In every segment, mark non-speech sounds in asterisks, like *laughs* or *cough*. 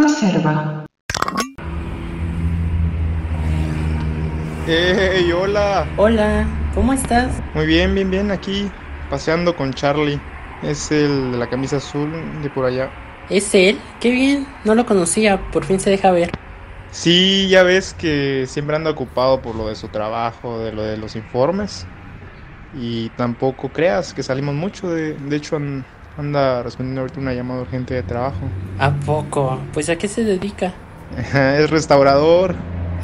conserva. ¡Hey, hola! Hola, ¿cómo estás? Muy bien, bien, bien, aquí paseando con Charlie. Es el de la camisa azul de por allá. ¿Es él? Qué bien, no lo conocía, por fin se deja ver. Sí, ya ves que siempre anda ocupado por lo de su trabajo, de lo de los informes. Y tampoco creas que salimos mucho, de, de hecho anda respondiendo ahorita una llamada urgente de trabajo. ¿A poco? Pues a qué se dedica? *laughs* es restaurador.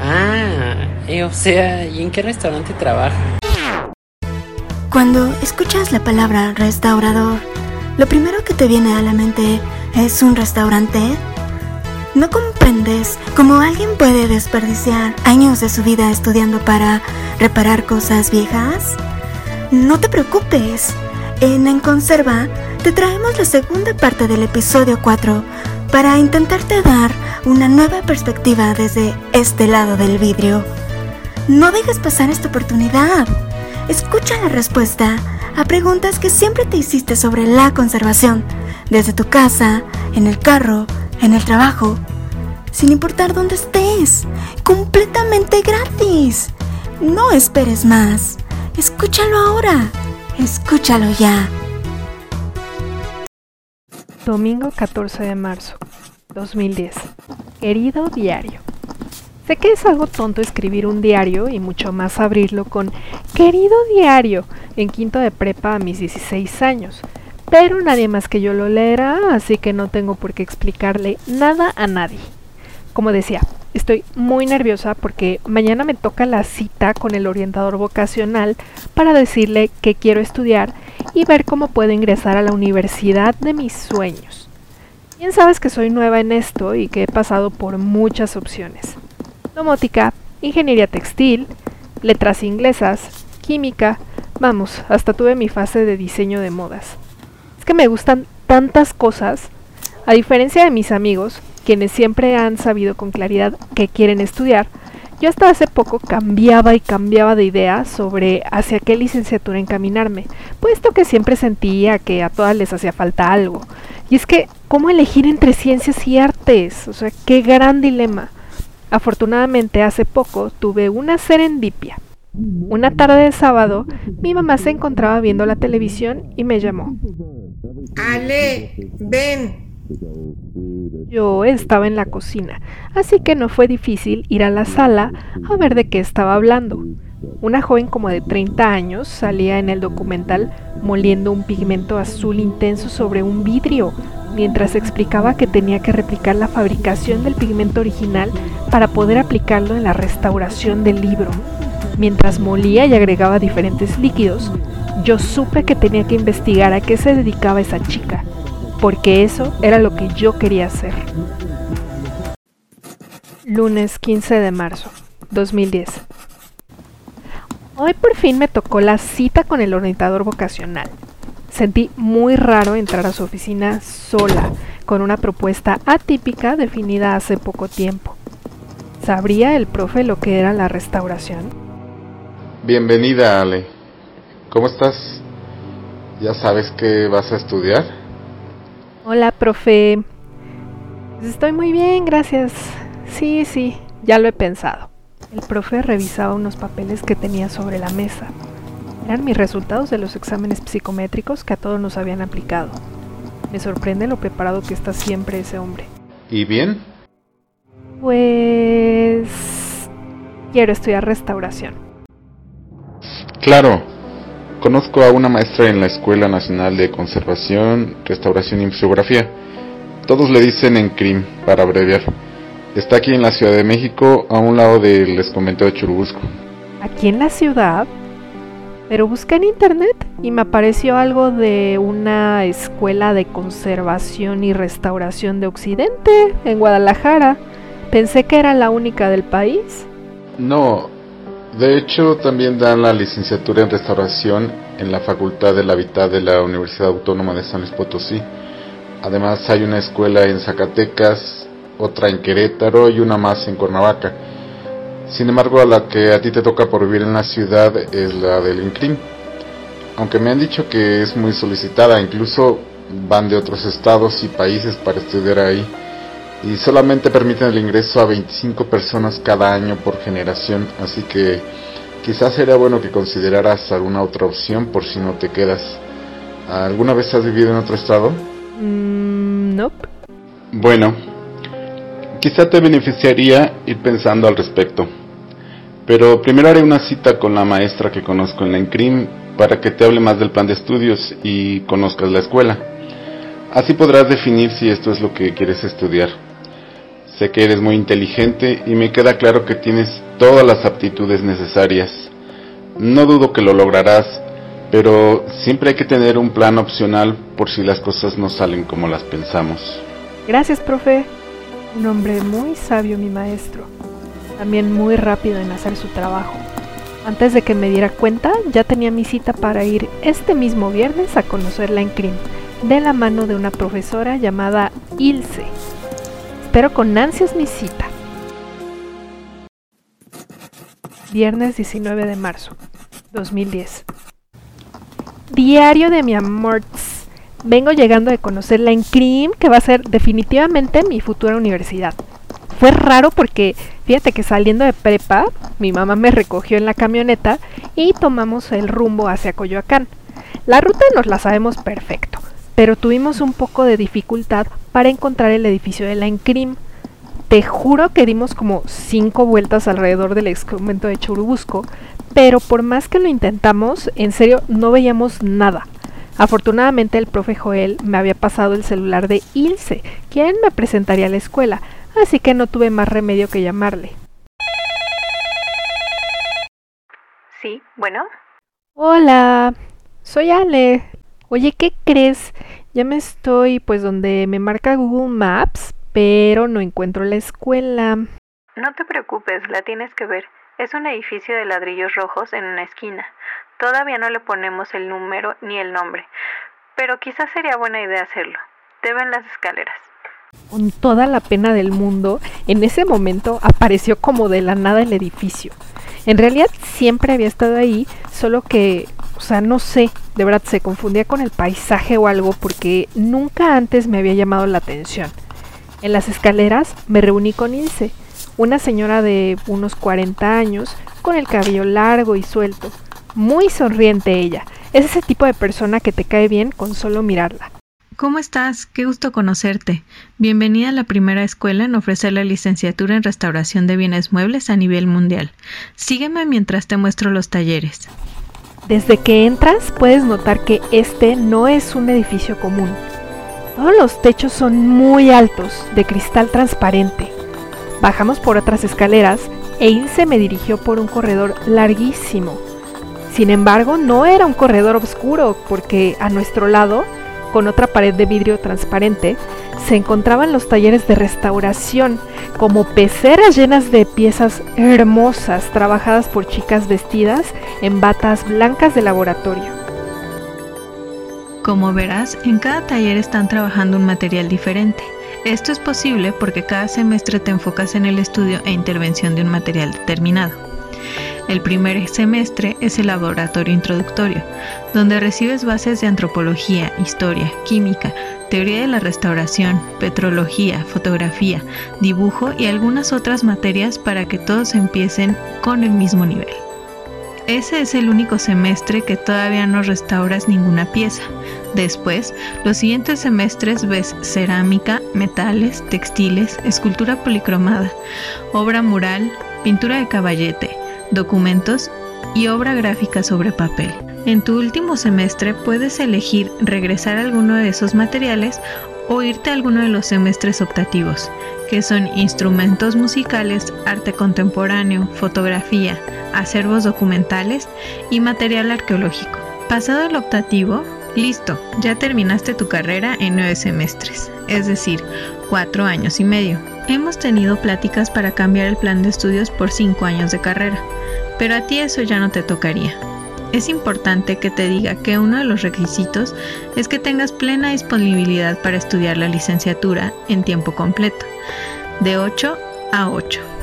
Ah, eh, o sea, ¿y en qué restaurante trabaja? Cuando escuchas la palabra restaurador, lo primero que te viene a la mente es un restaurante. ¿No comprendes cómo alguien puede desperdiciar años de su vida estudiando para reparar cosas viejas? No te preocupes. En En Conserva te traemos la segunda parte del episodio 4 para intentarte dar una nueva perspectiva desde este lado del vidrio. No dejes pasar esta oportunidad. Escucha la respuesta a preguntas que siempre te hiciste sobre la conservación, desde tu casa, en el carro, en el trabajo, sin importar dónde estés, completamente gratis. No esperes más. Escúchalo ahora. Escúchalo ya. Domingo 14 de marzo 2010. Querido diario. Sé que es algo tonto escribir un diario y mucho más abrirlo con querido diario en quinto de prepa a mis 16 años, pero nadie más que yo lo leerá, así que no tengo por qué explicarle nada a nadie. Como decía, estoy muy nerviosa porque mañana me toca la cita con el orientador vocacional para decirle que quiero estudiar y ver cómo puedo ingresar a la universidad de mis sueños. Bien sabes que soy nueva en esto y que he pasado por muchas opciones. Domótica, ingeniería textil, letras inglesas, química, vamos, hasta tuve mi fase de diseño de modas. Es que me gustan tantas cosas, a diferencia de mis amigos, quienes siempre han sabido con claridad que quieren estudiar, yo hasta hace poco cambiaba y cambiaba de idea sobre hacia qué licenciatura encaminarme, puesto que siempre sentía que a todas les hacía falta algo. Y es que, ¿cómo elegir entre ciencias y artes? O sea, qué gran dilema. Afortunadamente hace poco tuve una serendipia. Una tarde de sábado, mi mamá se encontraba viendo la televisión y me llamó. Ale, ven, yo estaba en la cocina, así que no fue difícil ir a la sala a ver de qué estaba hablando. Una joven como de 30 años salía en el documental moliendo un pigmento azul intenso sobre un vidrio, mientras explicaba que tenía que replicar la fabricación del pigmento original para poder aplicarlo en la restauración del libro. Mientras molía y agregaba diferentes líquidos, yo supe que tenía que investigar a qué se dedicaba esa chica porque eso era lo que yo quería hacer. Lunes 15 de marzo 2010. Hoy por fin me tocó la cita con el orientador vocacional. Sentí muy raro entrar a su oficina sola, con una propuesta atípica definida hace poco tiempo. ¿Sabría el profe lo que era la restauración? Bienvenida, Ale. ¿Cómo estás? ¿Ya sabes qué vas a estudiar? Hola, profe. Estoy muy bien, gracias. Sí, sí, ya lo he pensado. El profe revisaba unos papeles que tenía sobre la mesa. Eran mis resultados de los exámenes psicométricos que a todos nos habían aplicado. Me sorprende lo preparado que está siempre ese hombre. ¿Y bien? Pues... Quiero estudiar restauración. Claro, Conozco a una maestra en la Escuela Nacional de Conservación, Restauración y Museografía. Todos le dicen en CRIM, para abreviar. Está aquí en la Ciudad de México, a un lado del convento de Churubusco. ¿Aquí en la ciudad? Pero busqué en internet y me apareció algo de una escuela de conservación y restauración de Occidente en Guadalajara. Pensé que era la única del país. No, de hecho, también dan la licenciatura en restauración en la Facultad del Hábitat de la Universidad Autónoma de San Luis Potosí. Además, hay una escuela en Zacatecas, otra en Querétaro y una más en Cuernavaca. Sin embargo, a la que a ti te toca por vivir en la ciudad es la del INCRIM. Aunque me han dicho que es muy solicitada, incluso van de otros estados y países para estudiar ahí. Y solamente permiten el ingreso a 25 personas cada año por generación, así que quizás sería bueno que consideraras alguna otra opción por si no te quedas. ¿Alguna vez has vivido en otro estado? Mm, nope. Bueno, quizá te beneficiaría ir pensando al respecto. Pero primero haré una cita con la maestra que conozco en la INCRIM para que te hable más del plan de estudios y conozcas la escuela. Así podrás definir si esto es lo que quieres estudiar. Sé que eres muy inteligente y me queda claro que tienes todas las aptitudes necesarias. No dudo que lo lograrás, pero siempre hay que tener un plan opcional por si las cosas no salen como las pensamos. Gracias, profe. Un hombre muy sabio, mi maestro. También muy rápido en hacer su trabajo. Antes de que me diera cuenta, ya tenía mi cita para ir este mismo viernes a conocerla en CRIM, de la mano de una profesora llamada Ilse. Espero con ansias mi cita. Viernes 19 de marzo, 2010. Diario de mi amor. Vengo llegando de conocerla en CRIM, que va a ser definitivamente mi futura universidad. Fue raro porque fíjate que saliendo de prepa, mi mamá me recogió en la camioneta y tomamos el rumbo hacia Coyoacán. La ruta nos la sabemos perfecto, pero tuvimos un poco de dificultad para encontrar el edificio de la Encrim. Te juro que dimos como cinco vueltas alrededor del ex convento de Churubusco, pero por más que lo intentamos, en serio no veíamos nada. Afortunadamente el profe Joel me había pasado el celular de Ilse, quien me presentaría a la escuela, así que no tuve más remedio que llamarle. Sí, bueno. Hola, soy Ale. Oye, ¿qué crees? Ya me estoy pues donde me marca Google Maps, pero no encuentro la escuela. No te preocupes, la tienes que ver. Es un edificio de ladrillos rojos en una esquina. Todavía no le ponemos el número ni el nombre, pero quizás sería buena idea hacerlo. Te ven las escaleras. Con toda la pena del mundo, en ese momento apareció como de la nada el edificio. En realidad siempre había estado ahí, solo que, o sea, no sé, de verdad se confundía con el paisaje o algo porque nunca antes me había llamado la atención. En las escaleras me reuní con Ilse, una señora de unos 40 años, con el cabello largo y suelto. Muy sonriente ella. Es ese tipo de persona que te cae bien con solo mirarla. ¿Cómo estás? Qué gusto conocerte. Bienvenida a la primera escuela en ofrecer la licenciatura en restauración de bienes muebles a nivel mundial. Sígueme mientras te muestro los talleres. Desde que entras puedes notar que este no es un edificio común. Todos los techos son muy altos, de cristal transparente. Bajamos por otras escaleras e Ilse me dirigió por un corredor larguísimo. Sin embargo, no era un corredor oscuro porque a nuestro lado con otra pared de vidrio transparente, se encontraban los talleres de restauración, como peceras llenas de piezas hermosas trabajadas por chicas vestidas en batas blancas de laboratorio. Como verás, en cada taller están trabajando un material diferente. Esto es posible porque cada semestre te enfocas en el estudio e intervención de un material determinado. El primer semestre es el laboratorio introductorio, donde recibes bases de antropología, historia, química, teoría de la restauración, petrología, fotografía, dibujo y algunas otras materias para que todos empiecen con el mismo nivel. Ese es el único semestre que todavía no restauras ninguna pieza. Después, los siguientes semestres ves cerámica, metales, textiles, escultura policromada, obra mural, pintura de caballete, documentos y obra gráfica sobre papel. En tu último semestre puedes elegir regresar a alguno de esos materiales o irte a alguno de los semestres optativos, que son instrumentos musicales, arte contemporáneo, fotografía, acervos documentales y material arqueológico. Pasado el optativo, listo, ya terminaste tu carrera en nueve semestres, es decir, cuatro años y medio. Hemos tenido pláticas para cambiar el plan de estudios por 5 años de carrera, pero a ti eso ya no te tocaría. Es importante que te diga que uno de los requisitos es que tengas plena disponibilidad para estudiar la licenciatura en tiempo completo, de 8 a 8.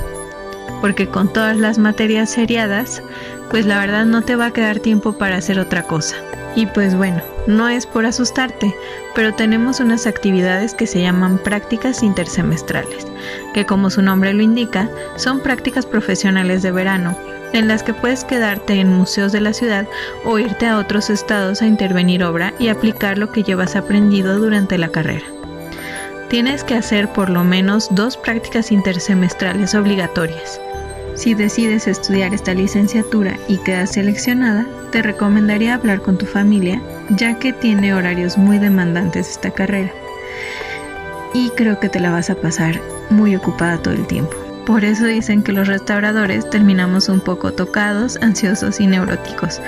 Porque con todas las materias seriadas, pues la verdad no te va a quedar tiempo para hacer otra cosa. Y pues bueno, no es por asustarte, pero tenemos unas actividades que se llaman prácticas intersemestrales, que como su nombre lo indica, son prácticas profesionales de verano, en las que puedes quedarte en museos de la ciudad o irte a otros estados a intervenir obra y aplicar lo que llevas aprendido durante la carrera. Tienes que hacer por lo menos dos prácticas intersemestrales obligatorias. Si decides estudiar esta licenciatura y quedas seleccionada, te recomendaría hablar con tu familia, ya que tiene horarios muy demandantes esta carrera. Y creo que te la vas a pasar muy ocupada todo el tiempo. Por eso dicen que los restauradores terminamos un poco tocados, ansiosos y neuróticos.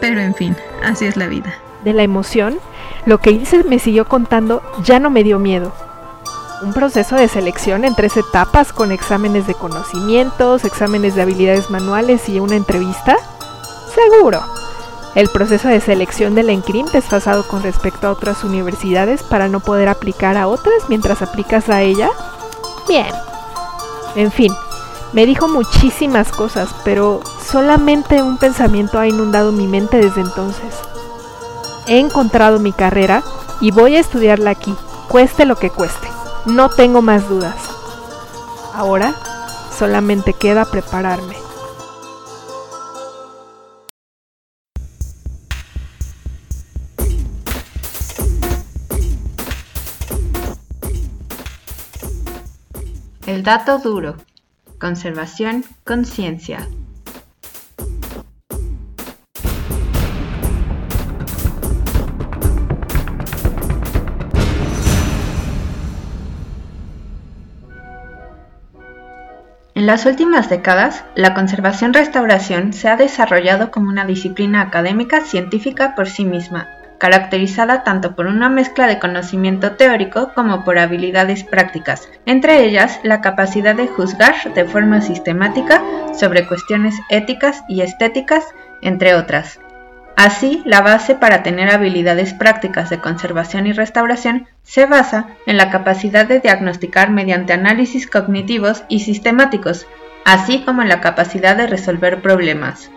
Pero en fin, así es la vida. De la emoción, lo que me siguió contando ya no me dio miedo. Un proceso de selección en tres etapas con exámenes de conocimientos, exámenes de habilidades manuales y una entrevista. Seguro. El proceso de selección del ENCRIM desfasado con respecto a otras universidades para no poder aplicar a otras mientras aplicas a ella. Bien. En fin, me dijo muchísimas cosas, pero solamente un pensamiento ha inundado mi mente desde entonces. He encontrado mi carrera y voy a estudiarla aquí, cueste lo que cueste. No tengo más dudas. Ahora solamente queda prepararme. El dato duro. Conservación, conciencia. Las últimas décadas, la conservación-restauración se ha desarrollado como una disciplina académica científica por sí misma, caracterizada tanto por una mezcla de conocimiento teórico como por habilidades prácticas, entre ellas la capacidad de juzgar de forma sistemática sobre cuestiones éticas y estéticas, entre otras. Así, la base para tener habilidades prácticas de conservación y restauración se basa en la capacidad de diagnosticar mediante análisis cognitivos y sistemáticos, así como en la capacidad de resolver problemas.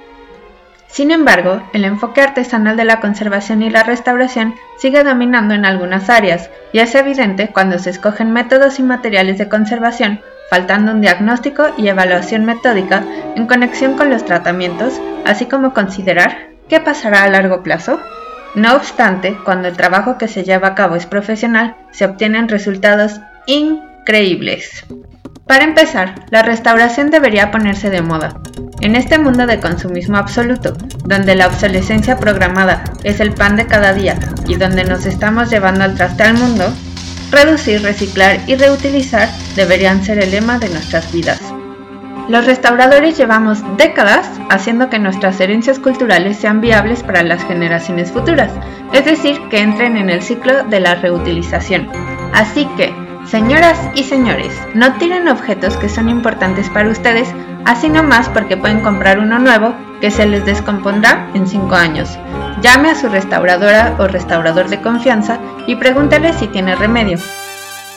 Sin embargo, el enfoque artesanal de la conservación y la restauración sigue dominando en algunas áreas, y es evidente cuando se escogen métodos y materiales de conservación, faltando un diagnóstico y evaluación metódica en conexión con los tratamientos, así como considerar qué pasará a largo plazo. No obstante, cuando el trabajo que se lleva a cabo es profesional, se obtienen resultados increíbles. Para empezar, la restauración debería ponerse de moda. En este mundo de consumismo absoluto, donde la obsolescencia programada es el pan de cada día y donde nos estamos llevando al traste al mundo, reducir, reciclar y reutilizar deberían ser el lema de nuestras vidas. Los restauradores llevamos décadas haciendo que nuestras herencias culturales sean viables para las generaciones futuras, es decir, que entren en el ciclo de la reutilización. Así que, Señoras y señores, no tiren objetos que son importantes para ustedes, así nomás porque pueden comprar uno nuevo que se les descompondrá en 5 años. Llame a su restauradora o restaurador de confianza y pregúntele si tiene remedio.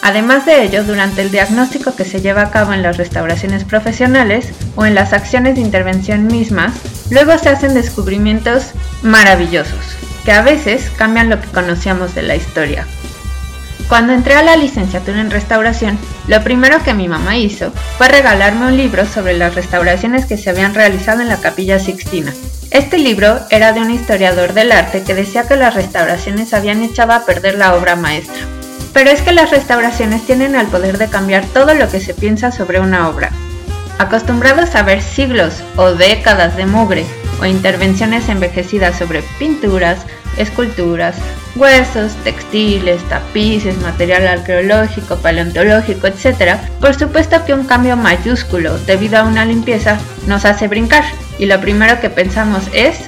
Además de ello, durante el diagnóstico que se lleva a cabo en las restauraciones profesionales o en las acciones de intervención mismas, luego se hacen descubrimientos maravillosos, que a veces cambian lo que conocíamos de la historia. Cuando entré a la licenciatura en restauración, lo primero que mi mamá hizo fue regalarme un libro sobre las restauraciones que se habían realizado en la capilla Sixtina. Este libro era de un historiador del arte que decía que las restauraciones habían echado a perder la obra maestra. Pero es que las restauraciones tienen el poder de cambiar todo lo que se piensa sobre una obra. Acostumbrados a ver siglos o décadas de mugre o intervenciones envejecidas sobre pinturas, esculturas, huesos, textiles, tapices, material arqueológico, paleontológico, etc., por supuesto que un cambio mayúsculo debido a una limpieza nos hace brincar y lo primero que pensamos es,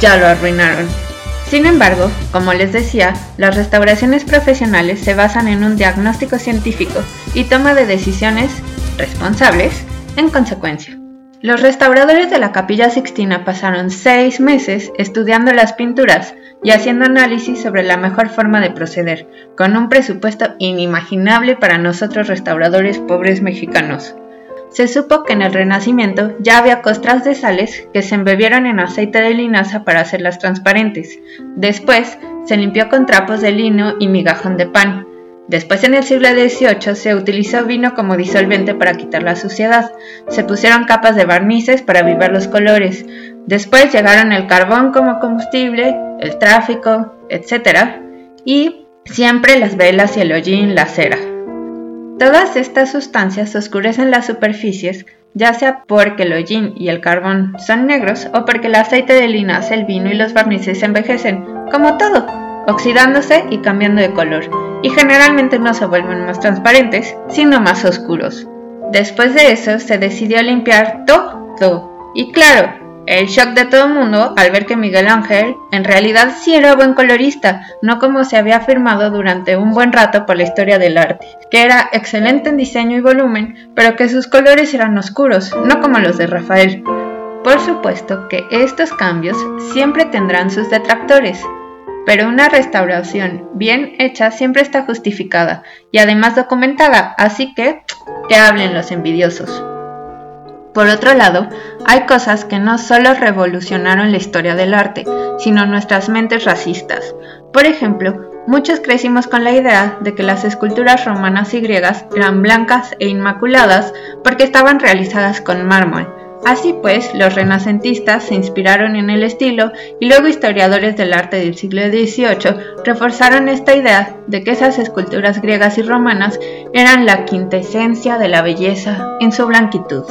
ya lo arruinaron. Sin embargo, como les decía, las restauraciones profesionales se basan en un diagnóstico científico y toma de decisiones responsables en consecuencia. Los restauradores de la capilla Sixtina pasaron seis meses estudiando las pinturas y haciendo análisis sobre la mejor forma de proceder, con un presupuesto inimaginable para nosotros restauradores pobres mexicanos. Se supo que en el Renacimiento ya había costras de sales que se embebieron en aceite de linaza para hacerlas transparentes. Después se limpió con trapos de lino y migajón de pan. Después en el siglo XVIII se utilizó vino como disolvente para quitar la suciedad. Se pusieron capas de barnices para avivar los colores. Después llegaron el carbón como combustible, el tráfico, etc. Y siempre las velas y el hollín, la cera. Todas estas sustancias oscurecen las superficies, ya sea porque el hollín y el carbón son negros o porque el aceite de linaza, el vino y los barnices envejecen, como todo, oxidándose y cambiando de color, y generalmente no se vuelven más transparentes, sino más oscuros. Después de eso se decidió limpiar todo, y claro, el shock de todo el mundo al ver que Miguel Ángel en realidad sí era buen colorista, no como se había afirmado durante un buen rato por la historia del arte, que era excelente en diseño y volumen, pero que sus colores eran oscuros, no como los de Rafael. Por supuesto que estos cambios siempre tendrán sus detractores, pero una restauración bien hecha siempre está justificada y además documentada, así que que hablen los envidiosos. Por otro lado, hay cosas que no solo revolucionaron la historia del arte, sino nuestras mentes racistas. Por ejemplo, muchos crecimos con la idea de que las esculturas romanas y griegas eran blancas e inmaculadas porque estaban realizadas con mármol. Así pues, los renacentistas se inspiraron en el estilo y luego historiadores del arte del siglo XVIII reforzaron esta idea de que esas esculturas griegas y romanas eran la quintesencia de la belleza en su blanquitud.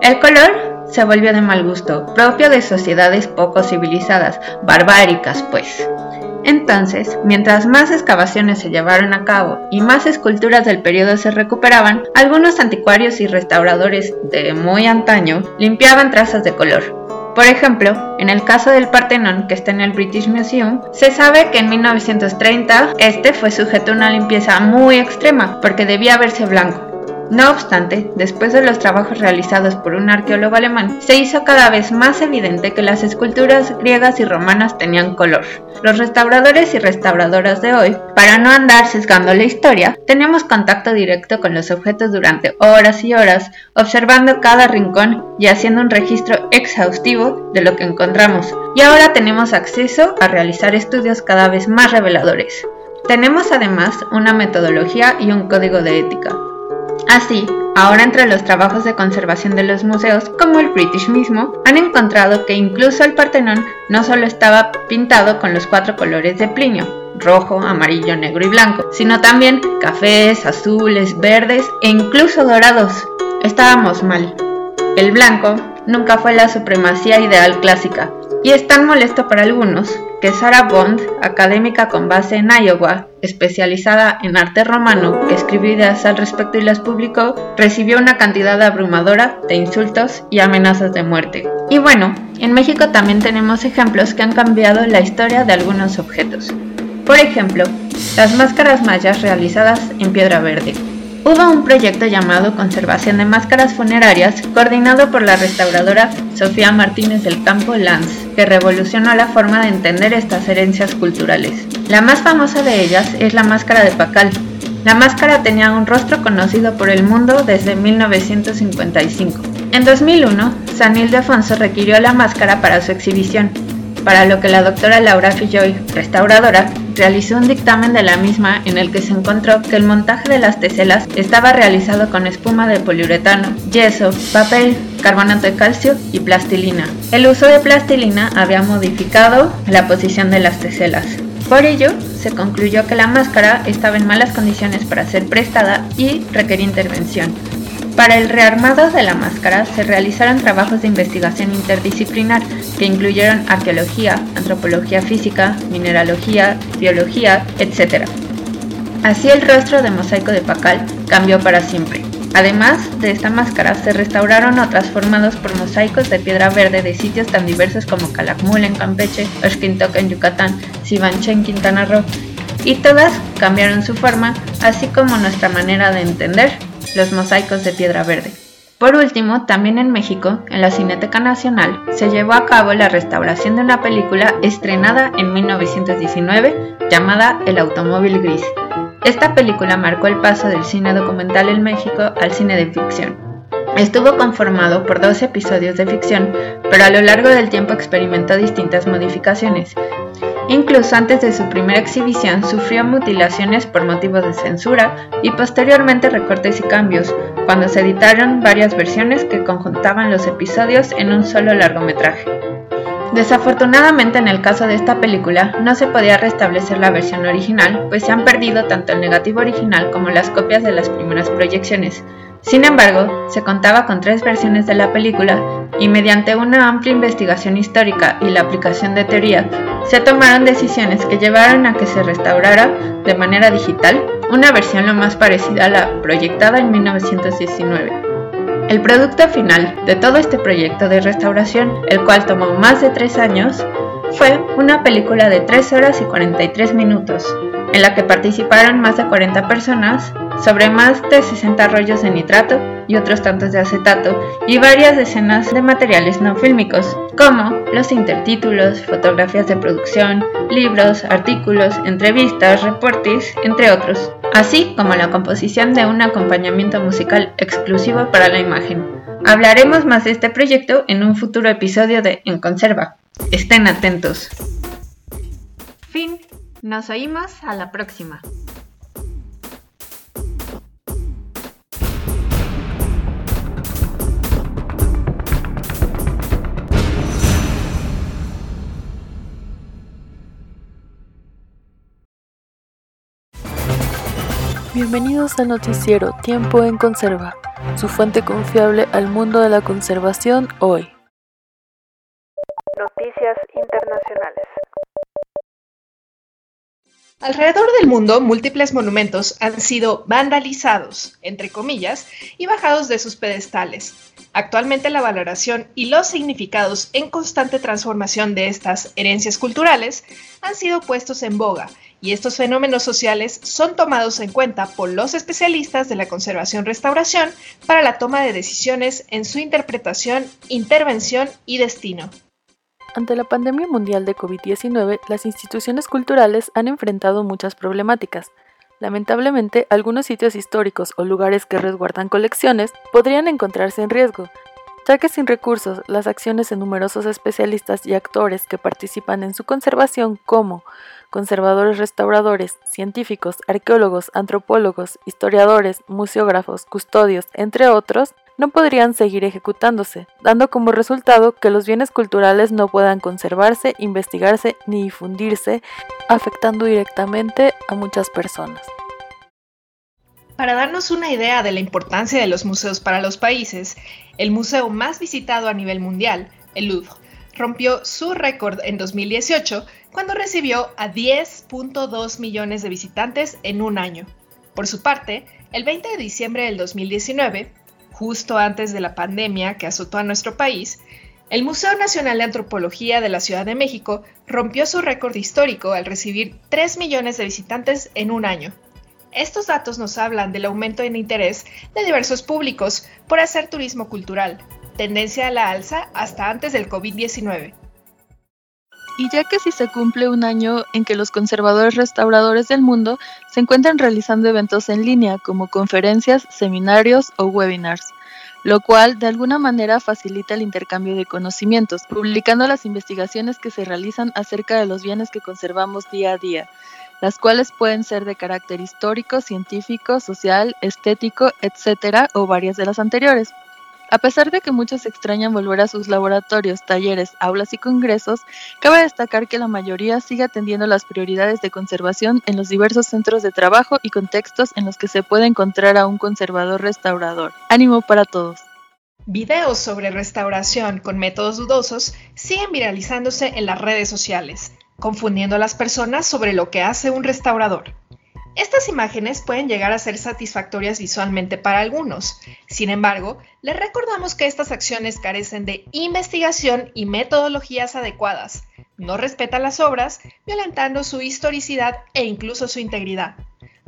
El color se volvió de mal gusto, propio de sociedades poco civilizadas, barbáricas pues. Entonces, mientras más excavaciones se llevaron a cabo y más esculturas del periodo se recuperaban, algunos anticuarios y restauradores de muy antaño limpiaban trazas de color. Por ejemplo, en el caso del Partenón que está en el British Museum, se sabe que en 1930 este fue sujeto a una limpieza muy extrema porque debía verse blanco. No obstante, después de los trabajos realizados por un arqueólogo alemán, se hizo cada vez más evidente que las esculturas griegas y romanas tenían color. Los restauradores y restauradoras de hoy, para no andar sesgando la historia, tenemos contacto directo con los objetos durante horas y horas, observando cada rincón y haciendo un registro exhaustivo de lo que encontramos. Y ahora tenemos acceso a realizar estudios cada vez más reveladores. Tenemos además una metodología y un código de ética. Así, ahora entre los trabajos de conservación de los museos, como el British mismo, han encontrado que incluso el Partenón no solo estaba pintado con los cuatro colores de Plinio, rojo, amarillo, negro y blanco, sino también cafés, azules, verdes e incluso dorados. Estábamos mal. El blanco nunca fue la supremacía ideal clásica, y es tan molesto para algunos que Sarah Bond, académica con base en Iowa, especializada en arte romano, que escribió ideas al respecto y las publicó, recibió una cantidad abrumadora de insultos y amenazas de muerte. Y bueno, en México también tenemos ejemplos que han cambiado la historia de algunos objetos. Por ejemplo, las máscaras mayas realizadas en piedra verde. Hubo un proyecto llamado Conservación de Máscaras Funerarias, coordinado por la restauradora Sofía Martínez del Campo Lanz, que revolucionó la forma de entender estas herencias culturales. La más famosa de ellas es la máscara de Pacal. La máscara tenía un rostro conocido por el mundo desde 1955. En 2001, San Ildefonso requirió la máscara para su exhibición, para lo que la doctora Laura Filloy, restauradora, realizó un dictamen de la misma en el que se encontró que el montaje de las teselas estaba realizado con espuma de poliuretano, yeso, papel, carbonato de calcio y plastilina. El uso de plastilina había modificado la posición de las teselas. Por ello, se concluyó que la máscara estaba en malas condiciones para ser prestada y requería intervención. Para el rearmado de la máscara se realizaron trabajos de investigación interdisciplinar que incluyeron arqueología, antropología física, mineralogía, biología, etc. Así el rostro de mosaico de Pacal cambió para siempre. Además de esta máscara, se restauraron otras formados por mosaicos de piedra verde de sitios tan diversos como Calakmul en Campeche, Oshkintok en Yucatán, Sivanché en Quintana Roo, y todas cambiaron su forma, así como nuestra manera de entender los mosaicos de piedra verde. Por último, también en México, en la Cineteca Nacional, se llevó a cabo la restauración de una película estrenada en 1919 llamada El Automóvil Gris. Esta película marcó el paso del cine documental en México al cine de ficción. Estuvo conformado por dos episodios de ficción, pero a lo largo del tiempo experimentó distintas modificaciones. Incluso antes de su primera exhibición sufrió mutilaciones por motivos de censura y posteriormente recortes y cambios, cuando se editaron varias versiones que conjuntaban los episodios en un solo largometraje. Desafortunadamente en el caso de esta película no se podía restablecer la versión original, pues se han perdido tanto el negativo original como las copias de las primeras proyecciones, sin embargo, se contaba con tres versiones de la película y mediante una amplia investigación histórica y la aplicación de teoría, se tomaron decisiones que llevaron a que se restaurara de manera digital una versión lo más parecida a la proyectada en 1919. El producto final de todo este proyecto de restauración, el cual tomó más de tres años, fue una película de 3 horas y 43 minutos, en la que participaron más de 40 personas sobre más de 60 rollos de nitrato y otros tantos de acetato y varias decenas de materiales no fílmicos, como los intertítulos, fotografías de producción, libros, artículos, entrevistas, reportes, entre otros, así como la composición de un acompañamiento musical exclusivo para la imagen. Hablaremos más de este proyecto en un futuro episodio de En Conserva. Estén atentos. Fin. Nos oímos a la próxima. Bienvenidos al noticiero Tiempo en Conserva, su fuente confiable al mundo de la conservación hoy. Noticias internacionales. Alrededor del mundo, múltiples monumentos han sido vandalizados, entre comillas, y bajados de sus pedestales. Actualmente la valoración y los significados en constante transformación de estas herencias culturales han sido puestos en boga y estos fenómenos sociales son tomados en cuenta por los especialistas de la conservación-restauración para la toma de decisiones en su interpretación, intervención y destino. Ante la pandemia mundial de COVID-19, las instituciones culturales han enfrentado muchas problemáticas. Lamentablemente, algunos sitios históricos o lugares que resguardan colecciones podrían encontrarse en riesgo, ya que sin recursos, las acciones de numerosos especialistas y actores que participan en su conservación como conservadores restauradores, científicos, arqueólogos, antropólogos, historiadores, museógrafos, custodios, entre otros, no podrían seguir ejecutándose, dando como resultado que los bienes culturales no puedan conservarse, investigarse ni difundirse, afectando directamente a muchas personas. Para darnos una idea de la importancia de los museos para los países, el museo más visitado a nivel mundial, el Louvre, rompió su récord en 2018 cuando recibió a 10.2 millones de visitantes en un año. Por su parte, el 20 de diciembre del 2019, justo antes de la pandemia que azotó a nuestro país, el Museo Nacional de Antropología de la Ciudad de México rompió su récord histórico al recibir 3 millones de visitantes en un año. Estos datos nos hablan del aumento en interés de diversos públicos por hacer turismo cultural, tendencia a la alza hasta antes del COVID-19. Y ya que si se cumple un año en que los conservadores restauradores del mundo se encuentran realizando eventos en línea como conferencias, seminarios o webinars, lo cual de alguna manera facilita el intercambio de conocimientos, publicando las investigaciones que se realizan acerca de los bienes que conservamos día a día, las cuales pueden ser de carácter histórico, científico, social, estético, etcétera, o varias de las anteriores. A pesar de que muchos extrañan volver a sus laboratorios, talleres, aulas y congresos, cabe destacar que la mayoría sigue atendiendo las prioridades de conservación en los diversos centros de trabajo y contextos en los que se puede encontrar a un conservador restaurador. Ánimo para todos. Videos sobre restauración con métodos dudosos siguen viralizándose en las redes sociales, confundiendo a las personas sobre lo que hace un restaurador. Estas imágenes pueden llegar a ser satisfactorias visualmente para algunos. Sin embargo, les recordamos que estas acciones carecen de investigación y metodologías adecuadas. No respetan las obras, violentando su historicidad e incluso su integridad.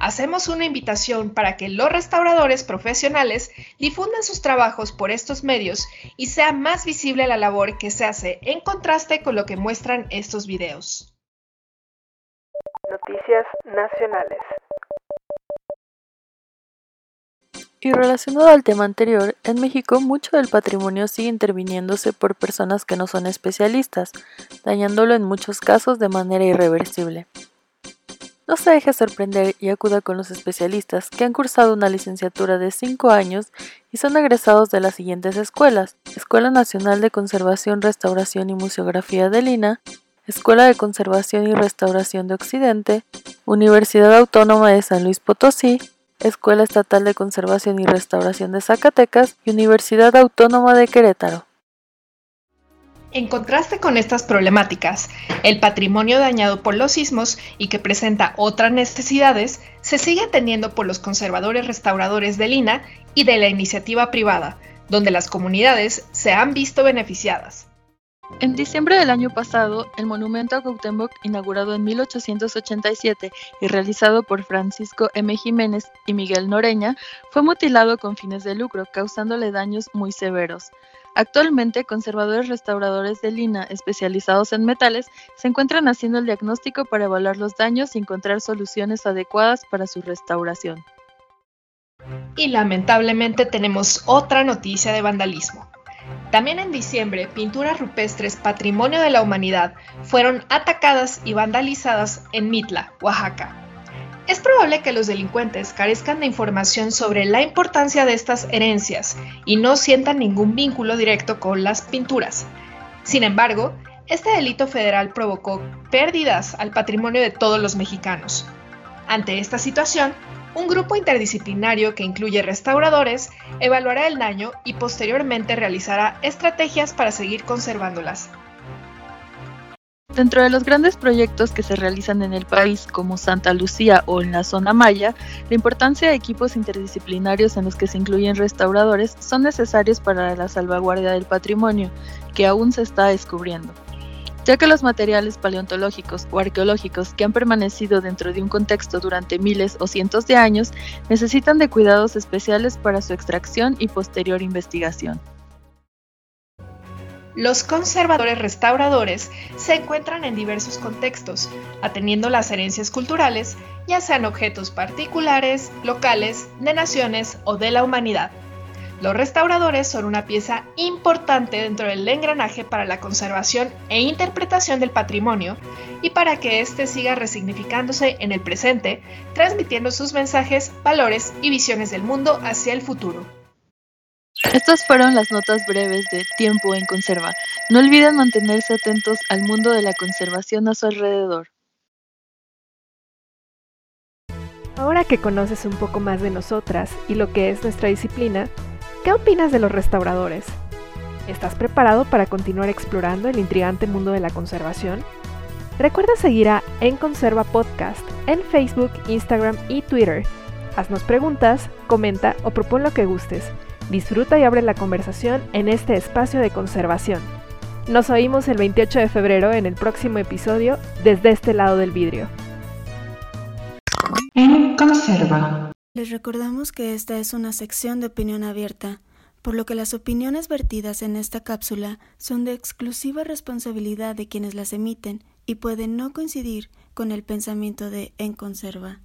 Hacemos una invitación para que los restauradores profesionales difundan sus trabajos por estos medios y sea más visible la labor que se hace en contraste con lo que muestran estos videos. Noticias nacionales. Y relacionado al tema anterior, en México mucho del patrimonio sigue interviniéndose por personas que no son especialistas, dañándolo en muchos casos de manera irreversible. No se deje sorprender y acuda con los especialistas que han cursado una licenciatura de 5 años y son egresados de las siguientes escuelas: Escuela Nacional de Conservación, Restauración y Museografía de Lina, Escuela de Conservación y Restauración de Occidente, Universidad Autónoma de San Luis Potosí, Escuela Estatal de Conservación y Restauración de Zacatecas y Universidad Autónoma de Querétaro. En contraste con estas problemáticas, el patrimonio dañado por los sismos y que presenta otras necesidades se sigue atendiendo por los conservadores restauradores de Lina y de la iniciativa privada, donde las comunidades se han visto beneficiadas. En diciembre del año pasado, el monumento a Cuauhtémoc, inaugurado en 1887 y realizado por Francisco M. Jiménez y Miguel Noreña, fue mutilado con fines de lucro, causándole daños muy severos. Actualmente, conservadores restauradores de lina especializados en metales se encuentran haciendo el diagnóstico para evaluar los daños y encontrar soluciones adecuadas para su restauración. Y lamentablemente tenemos otra noticia de vandalismo. También en diciembre, pinturas rupestres Patrimonio de la Humanidad fueron atacadas y vandalizadas en Mitla, Oaxaca. Es probable que los delincuentes carezcan de información sobre la importancia de estas herencias y no sientan ningún vínculo directo con las pinturas. Sin embargo, este delito federal provocó pérdidas al patrimonio de todos los mexicanos. Ante esta situación, un grupo interdisciplinario que incluye restauradores evaluará el daño y posteriormente realizará estrategias para seguir conservándolas. Dentro de los grandes proyectos que se realizan en el país, como Santa Lucía o en la zona Maya, la importancia de equipos interdisciplinarios en los que se incluyen restauradores son necesarios para la salvaguardia del patrimonio, que aún se está descubriendo ya que los materiales paleontológicos o arqueológicos que han permanecido dentro de un contexto durante miles o cientos de años necesitan de cuidados especiales para su extracción y posterior investigación. Los conservadores restauradores se encuentran en diversos contextos, atendiendo las herencias culturales, ya sean objetos particulares, locales, de naciones o de la humanidad. Los restauradores son una pieza importante dentro del engranaje para la conservación e interpretación del patrimonio y para que éste siga resignificándose en el presente, transmitiendo sus mensajes, valores y visiones del mundo hacia el futuro. Estas fueron las notas breves de Tiempo en Conserva. No olviden mantenerse atentos al mundo de la conservación a su alrededor. Ahora que conoces un poco más de nosotras y lo que es nuestra disciplina, ¿Qué opinas de los restauradores? ¿Estás preparado para continuar explorando el intrigante mundo de la conservación? Recuerda seguir a En Conserva Podcast en Facebook, Instagram y Twitter. Haznos preguntas, comenta o propon lo que gustes. Disfruta y abre la conversación en este espacio de conservación. Nos oímos el 28 de febrero en el próximo episodio desde este lado del vidrio. En Conserva. Les recordamos que esta es una sección de opinión abierta, por lo que las opiniones vertidas en esta cápsula son de exclusiva responsabilidad de quienes las emiten y pueden no coincidir con el pensamiento de En Conserva.